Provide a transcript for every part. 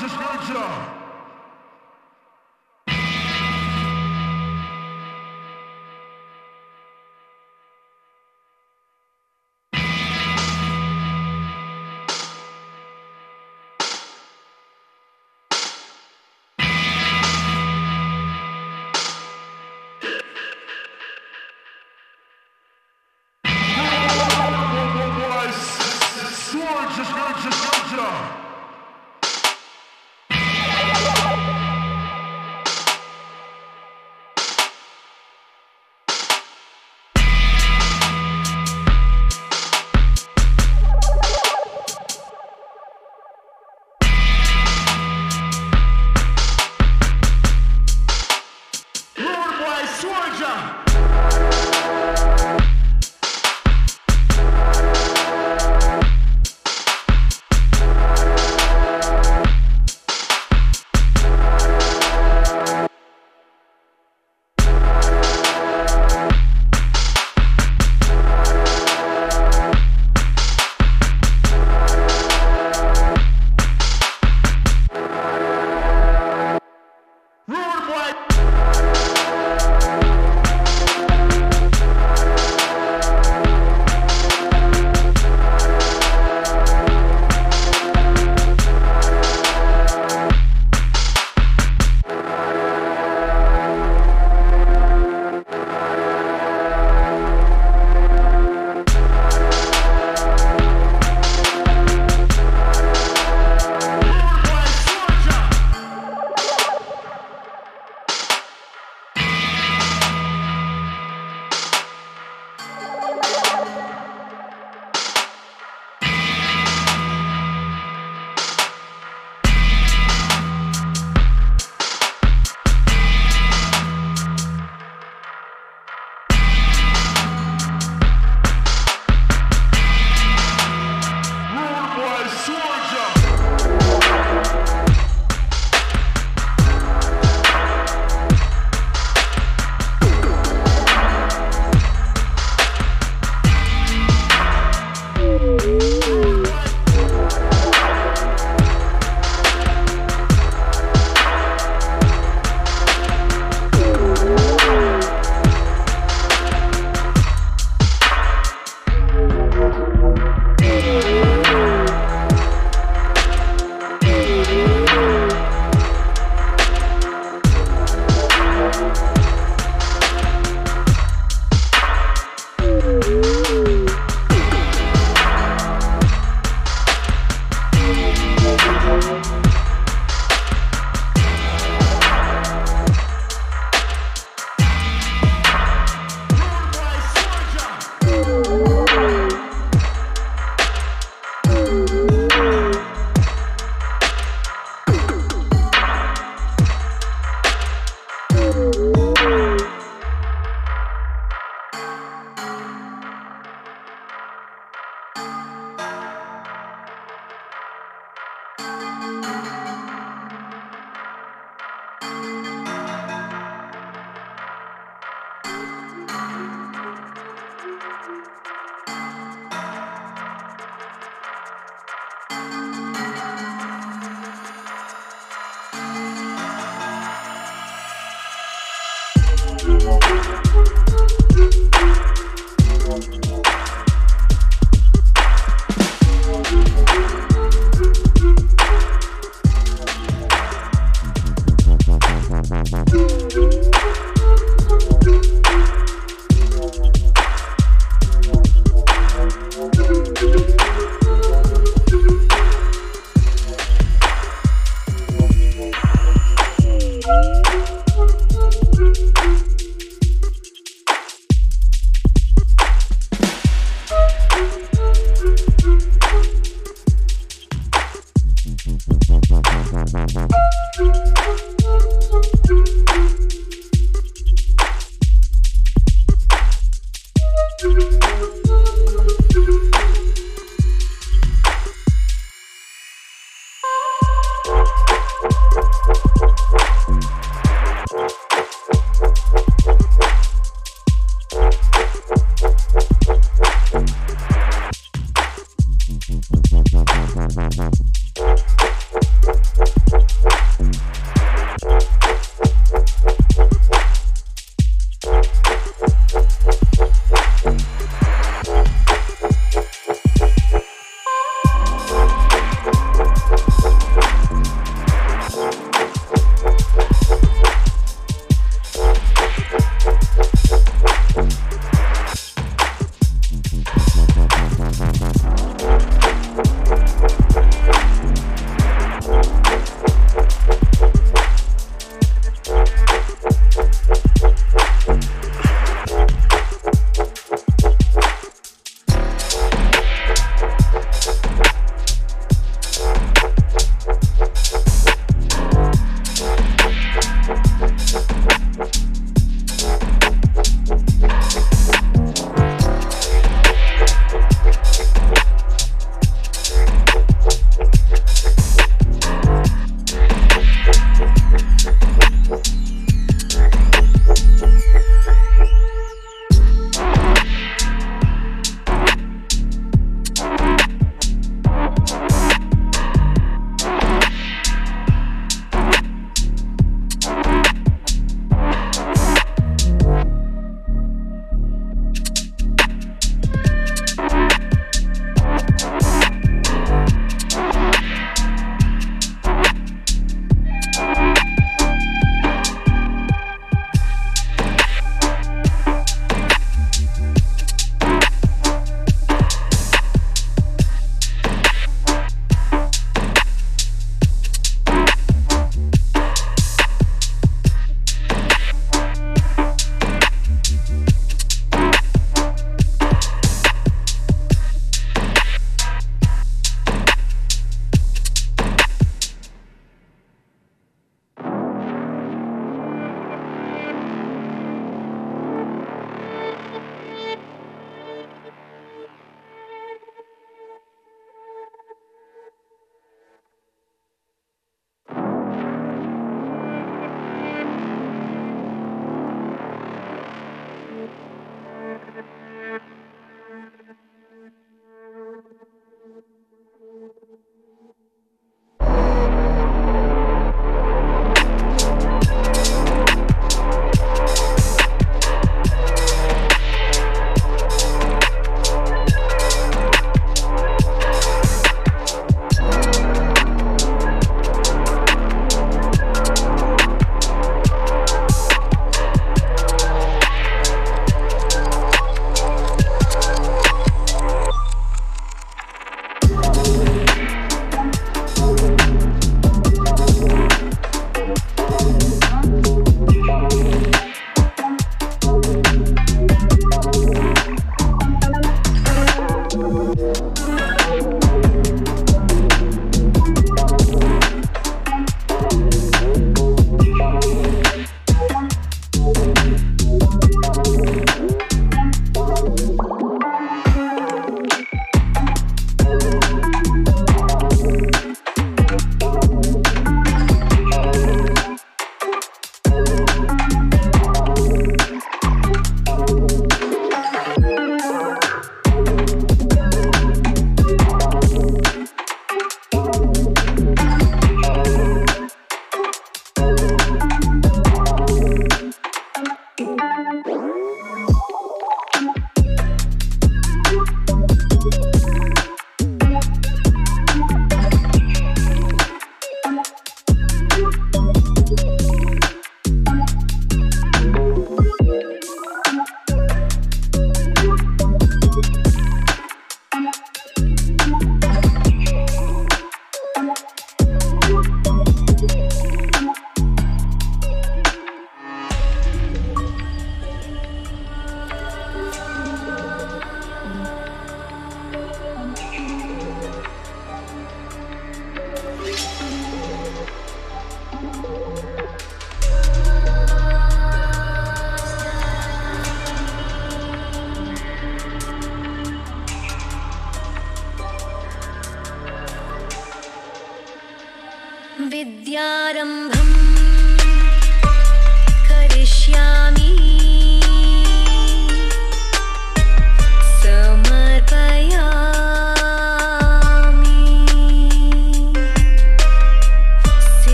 Gorgeous Ninja!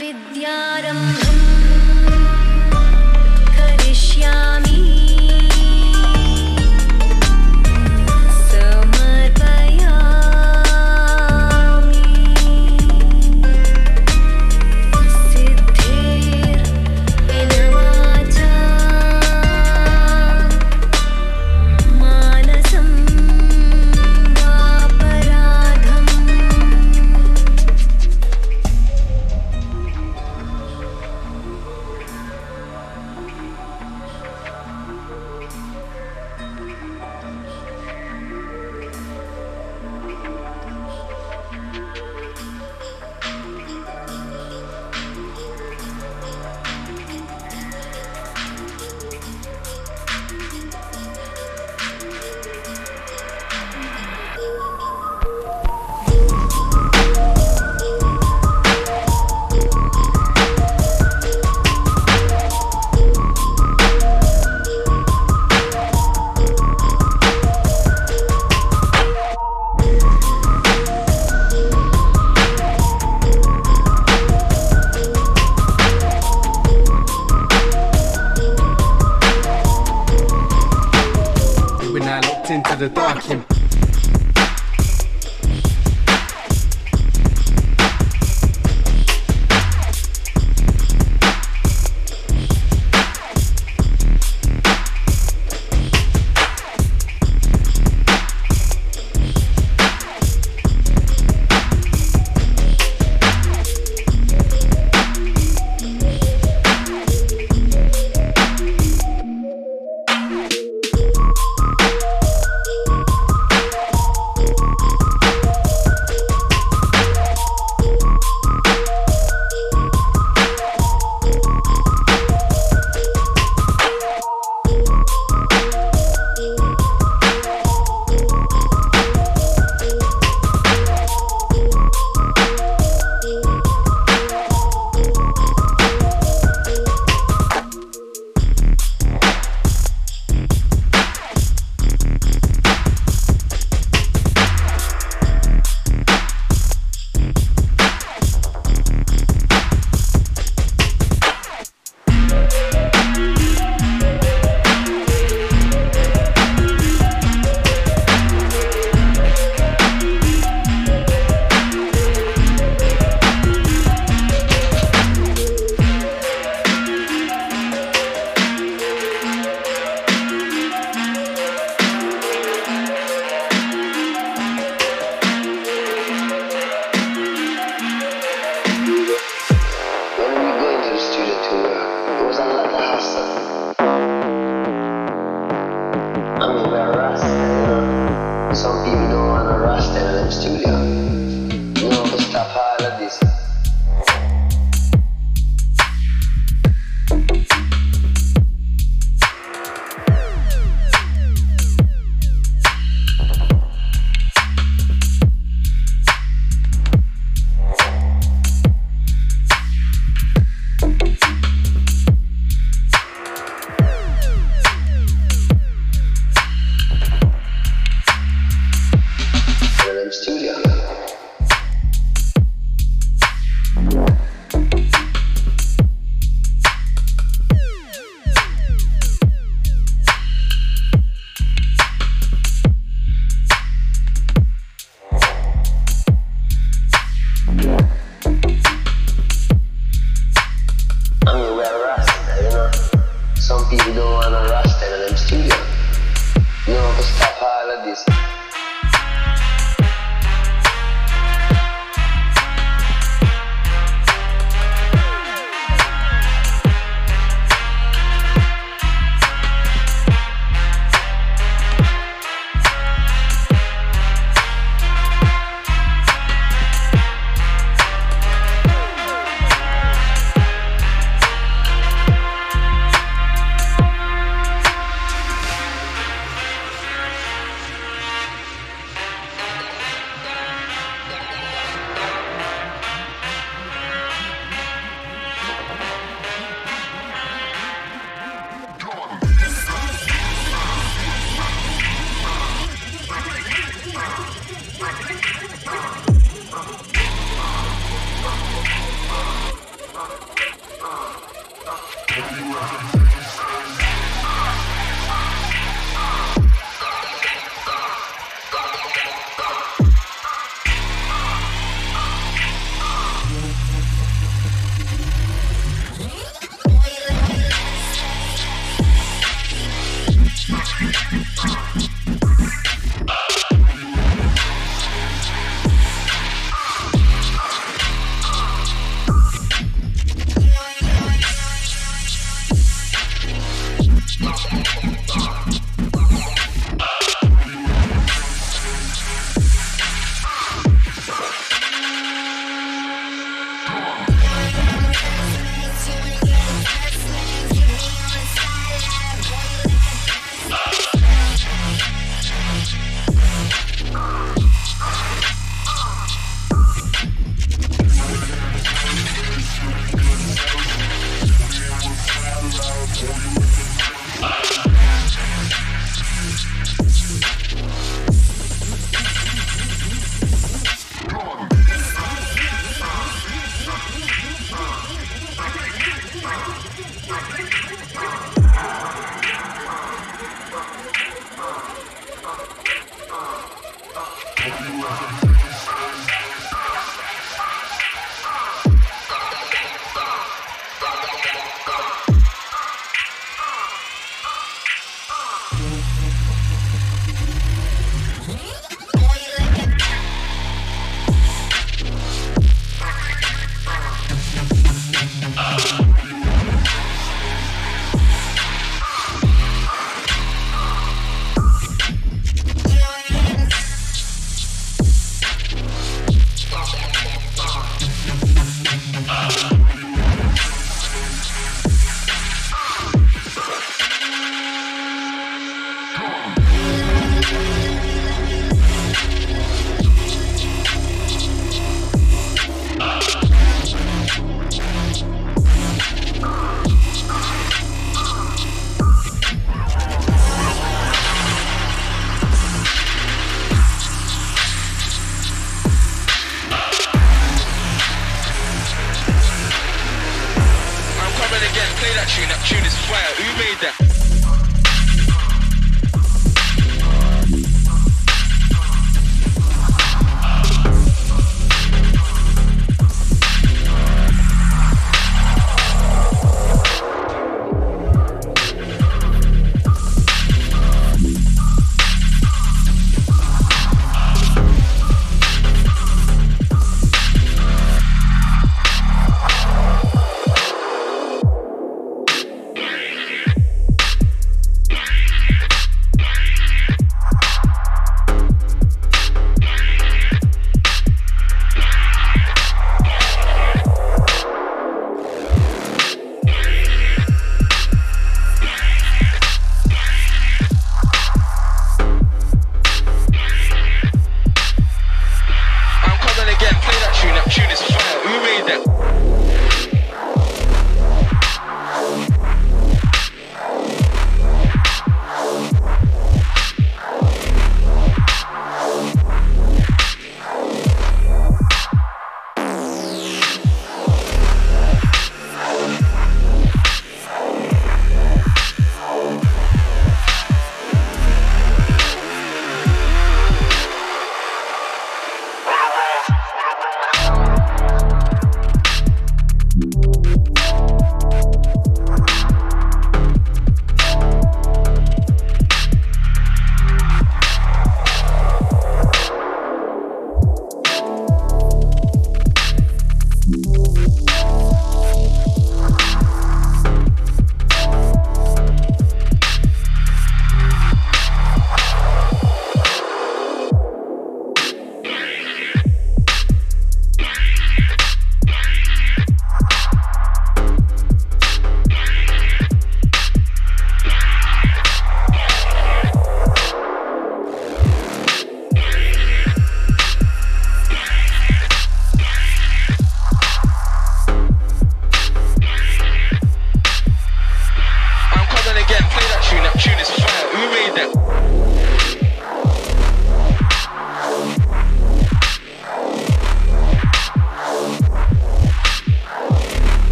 विद्यारम्भम्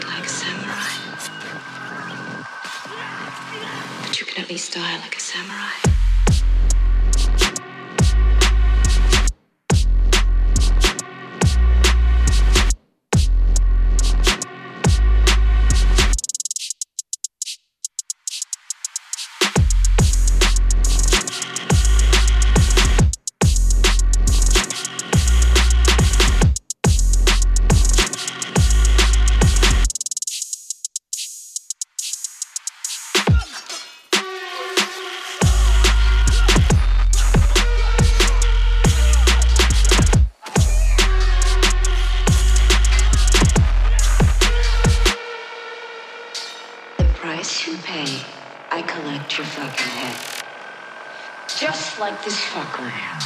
fight like a samurai. But you can at least die like a samurai. like this fucker.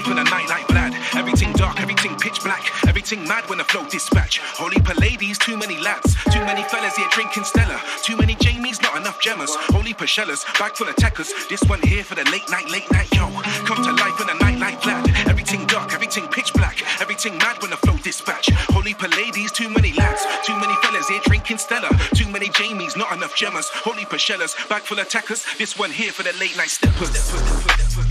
Life in a night like Vlad. Everything dark, everything pitch black. Everything mad when the flow dispatch. Holy per too many lads. Too many fellas here drinking Stella. Too many Jamies, not enough Gemmas. Holy per bag full of tackers. This one here for the late night, late night, yo. Come to life in a night like Vlad. Everything dark, everything pitch black. Everything mad when the flow dispatch. Holy per too many lads. Too many fellas here drinking Stella. Too many Jamies, not enough Gemmas. Holy per bag full of tackers. This one here for the late night steppers. Come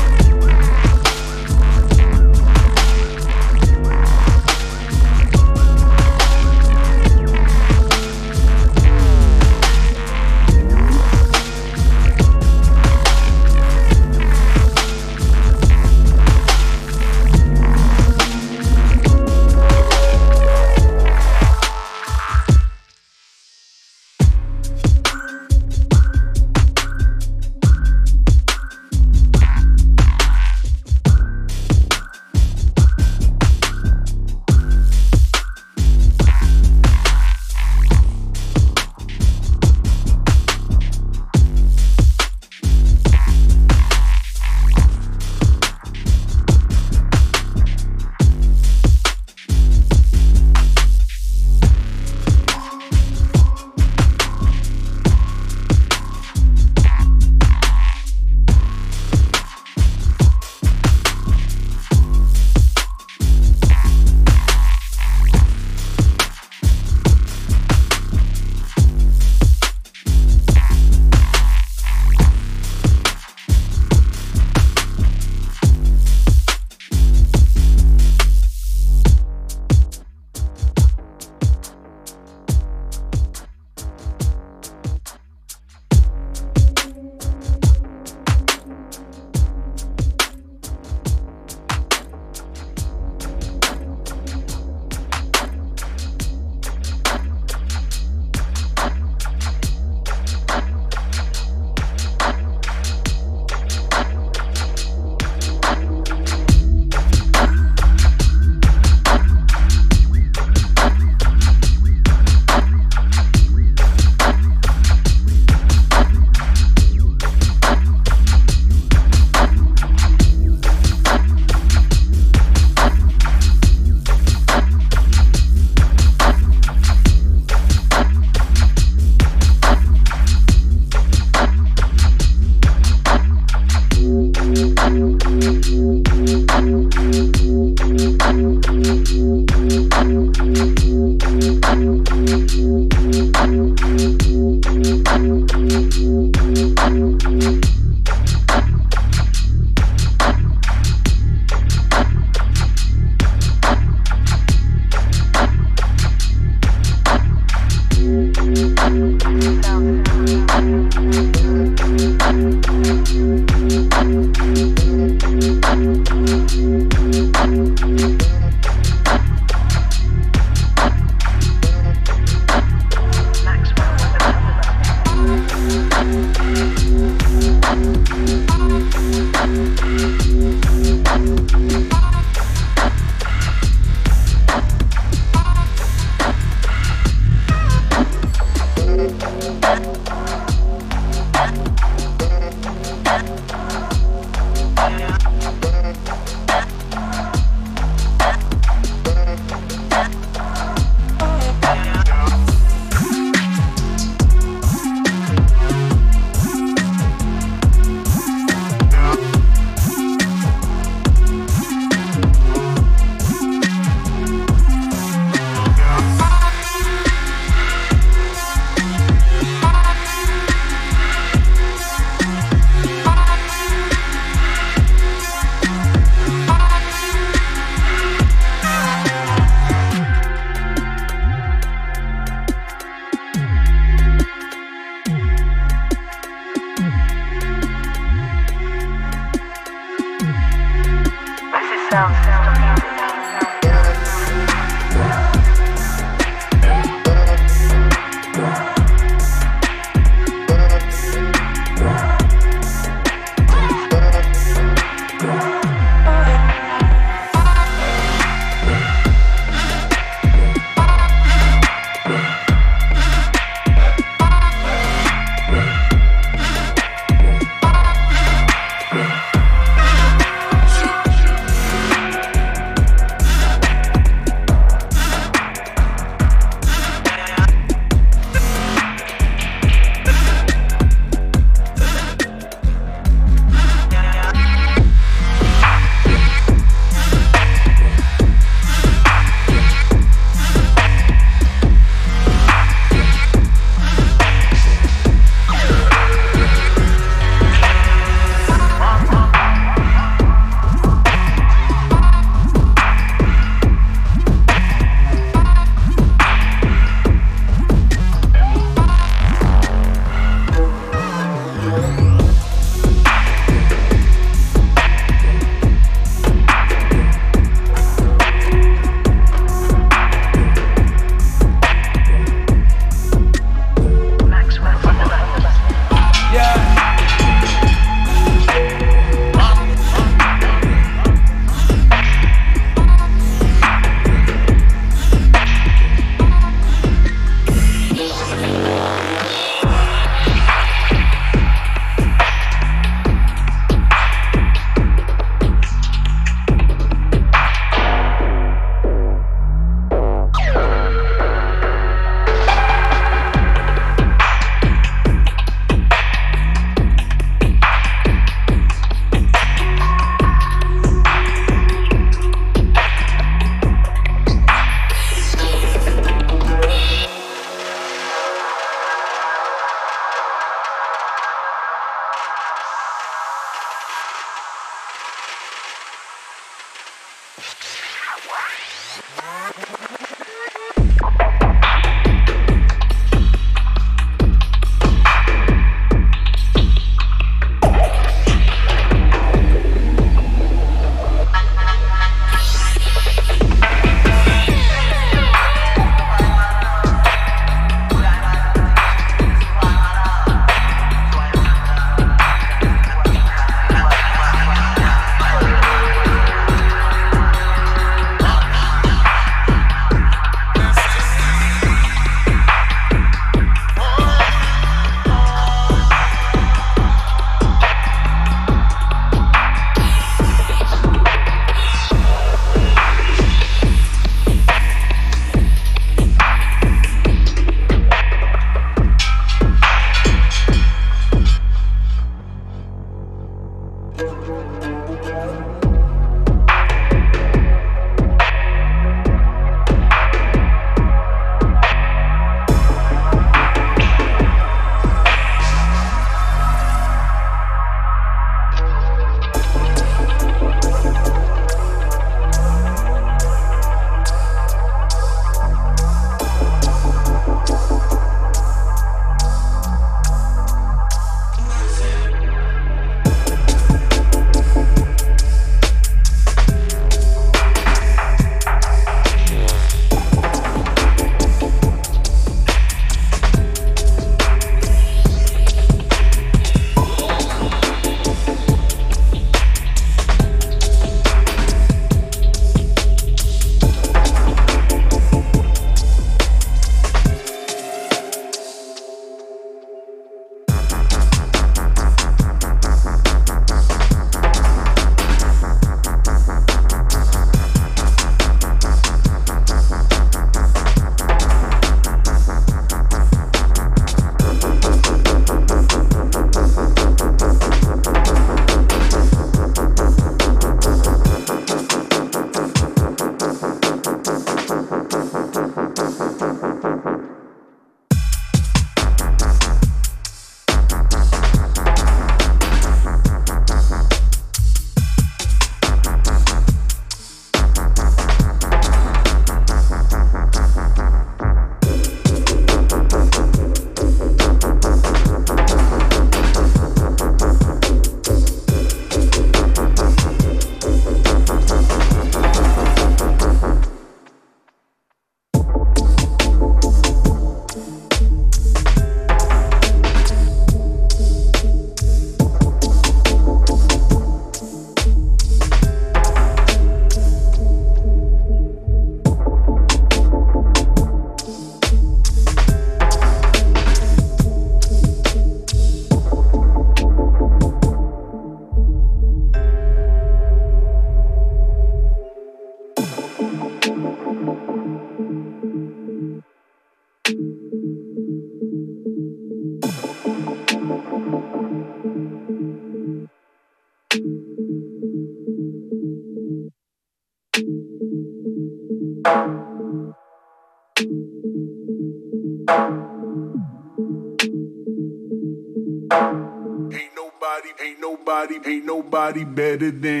better than.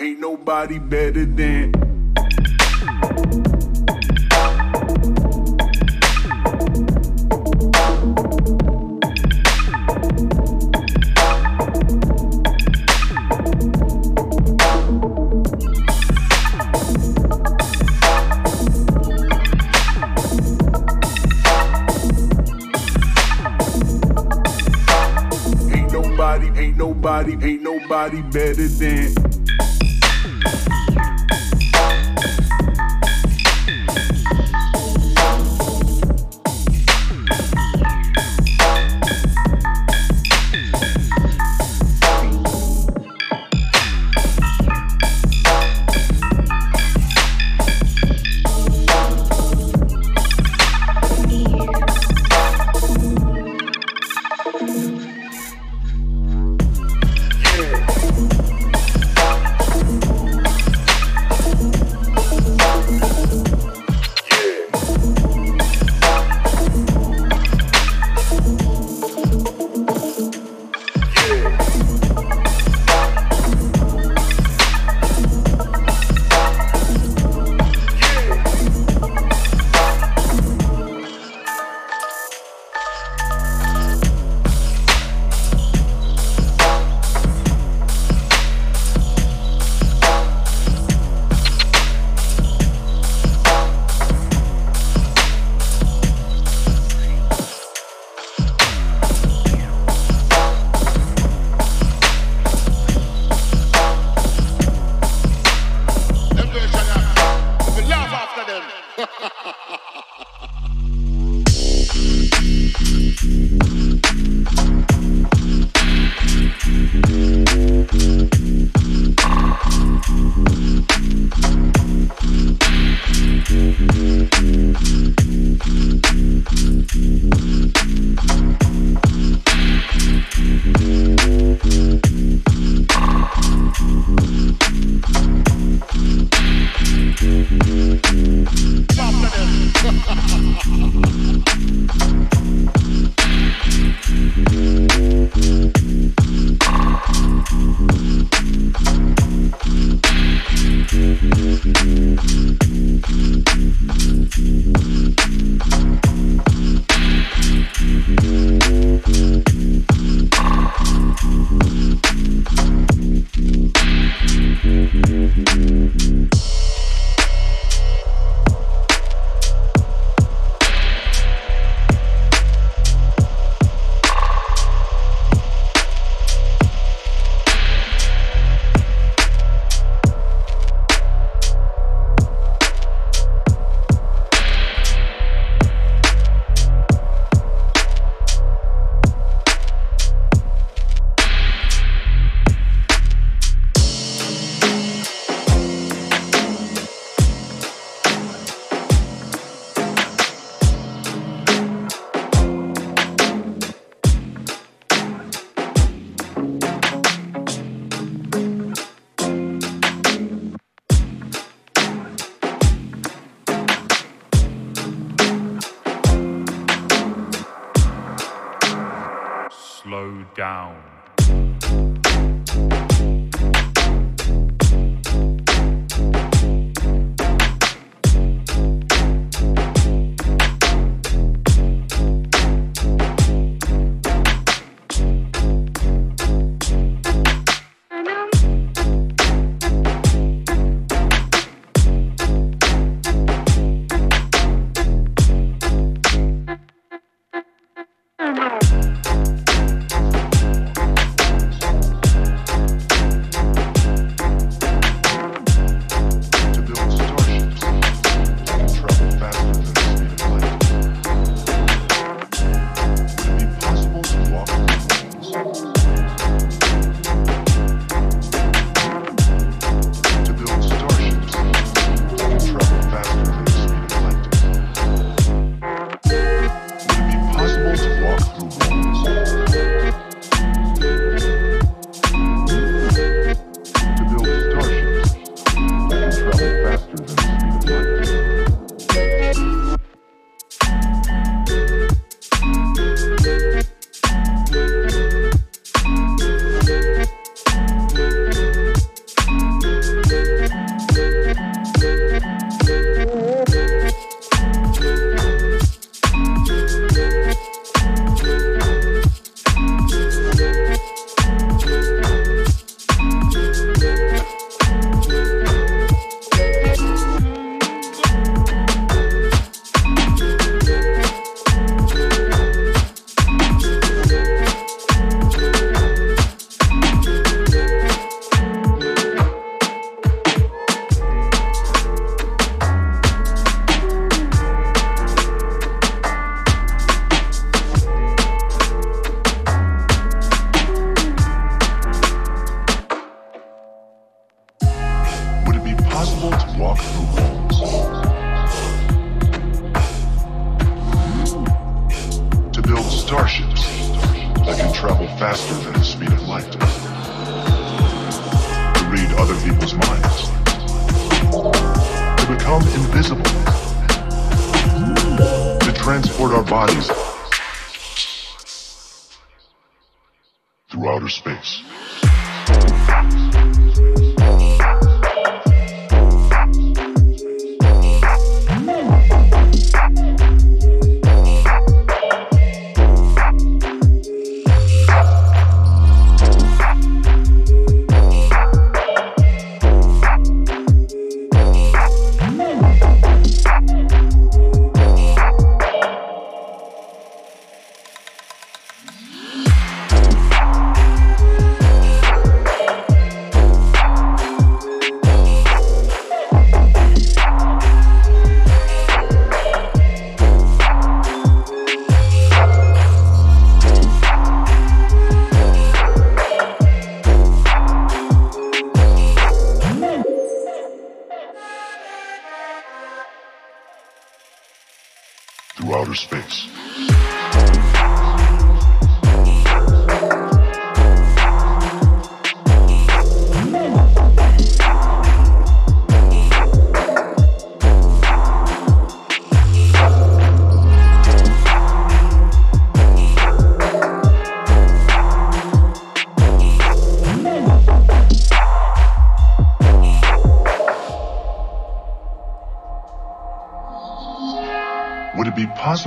Ain't nobody better than.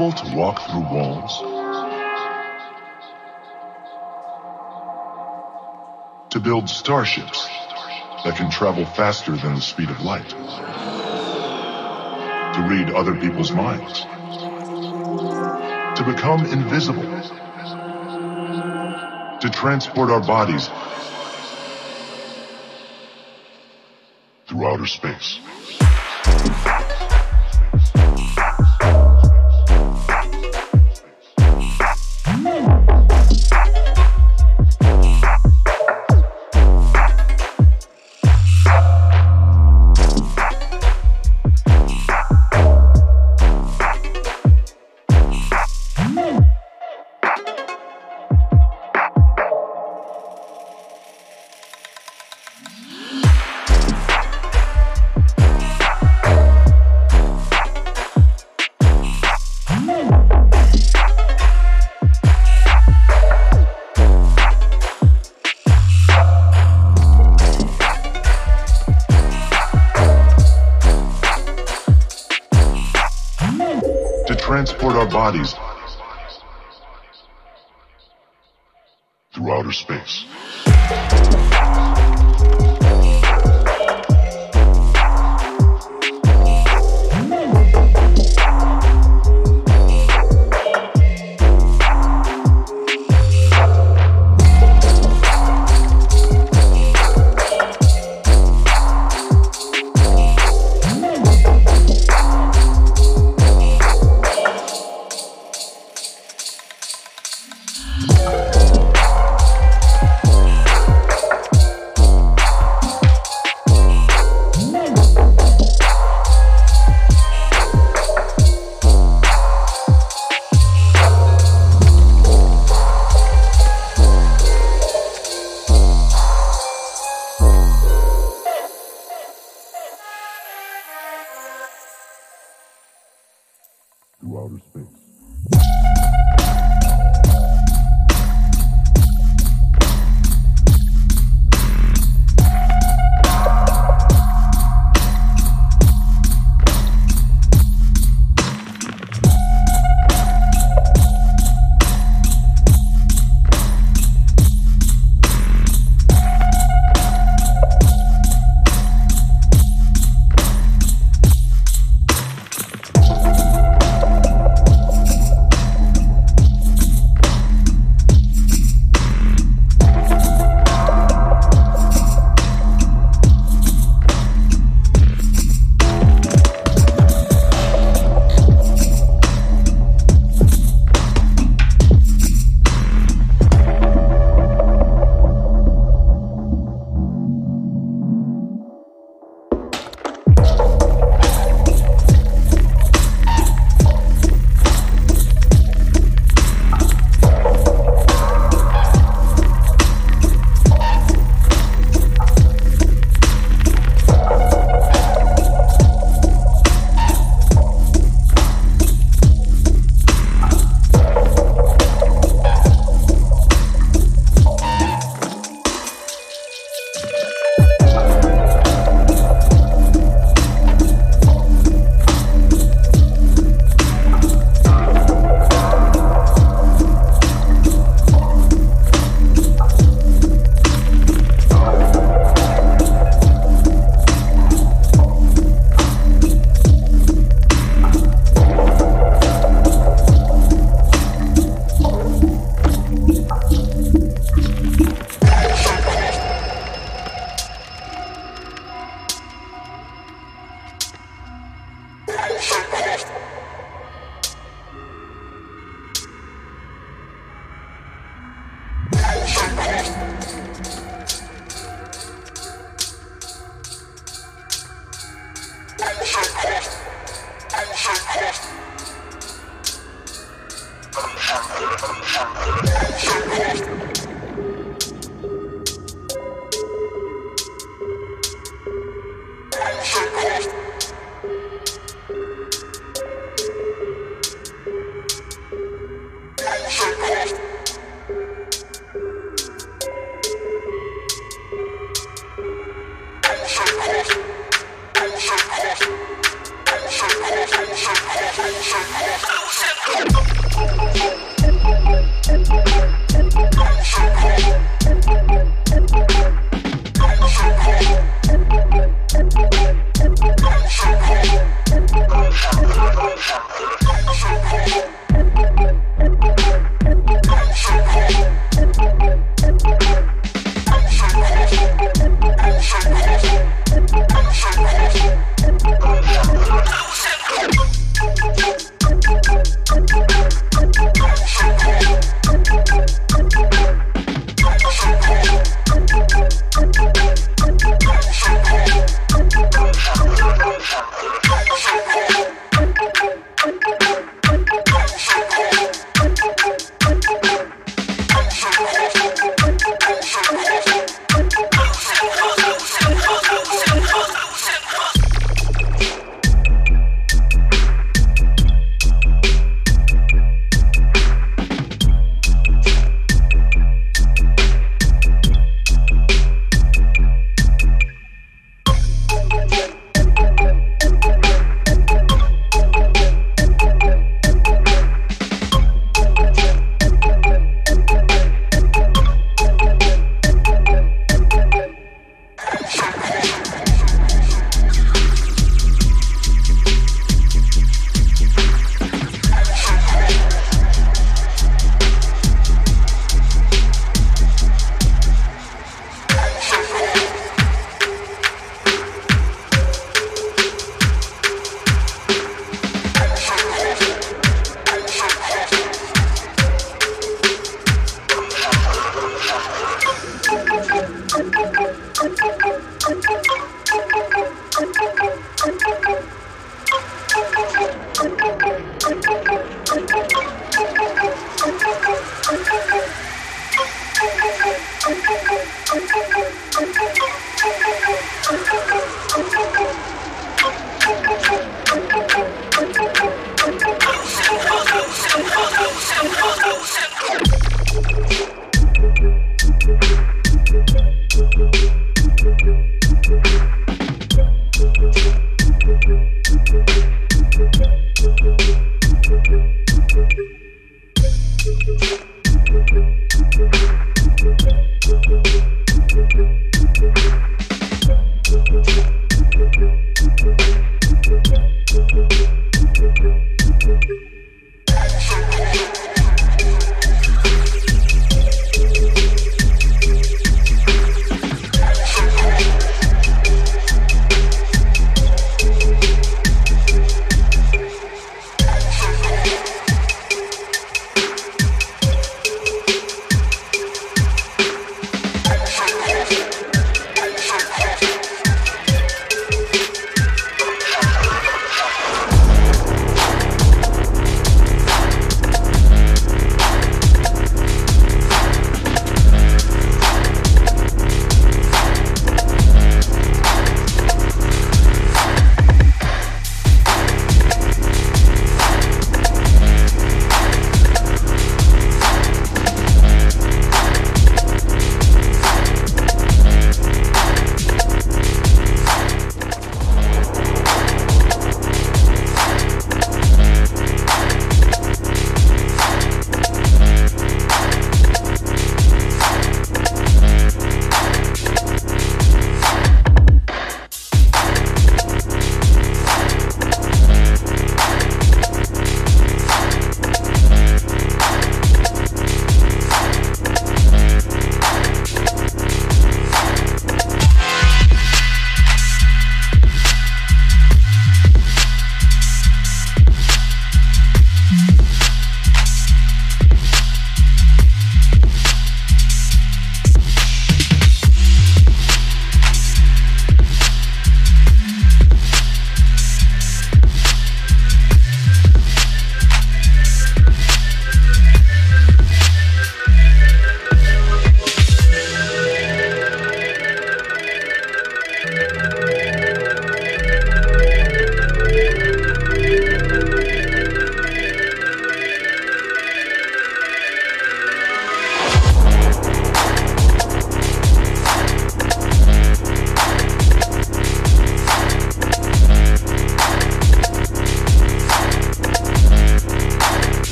to walk through walls? To build starships that can travel faster than the speed of light? To read other people's minds? To become invisible? To transport our bodies through outer space? Bodies through outer space.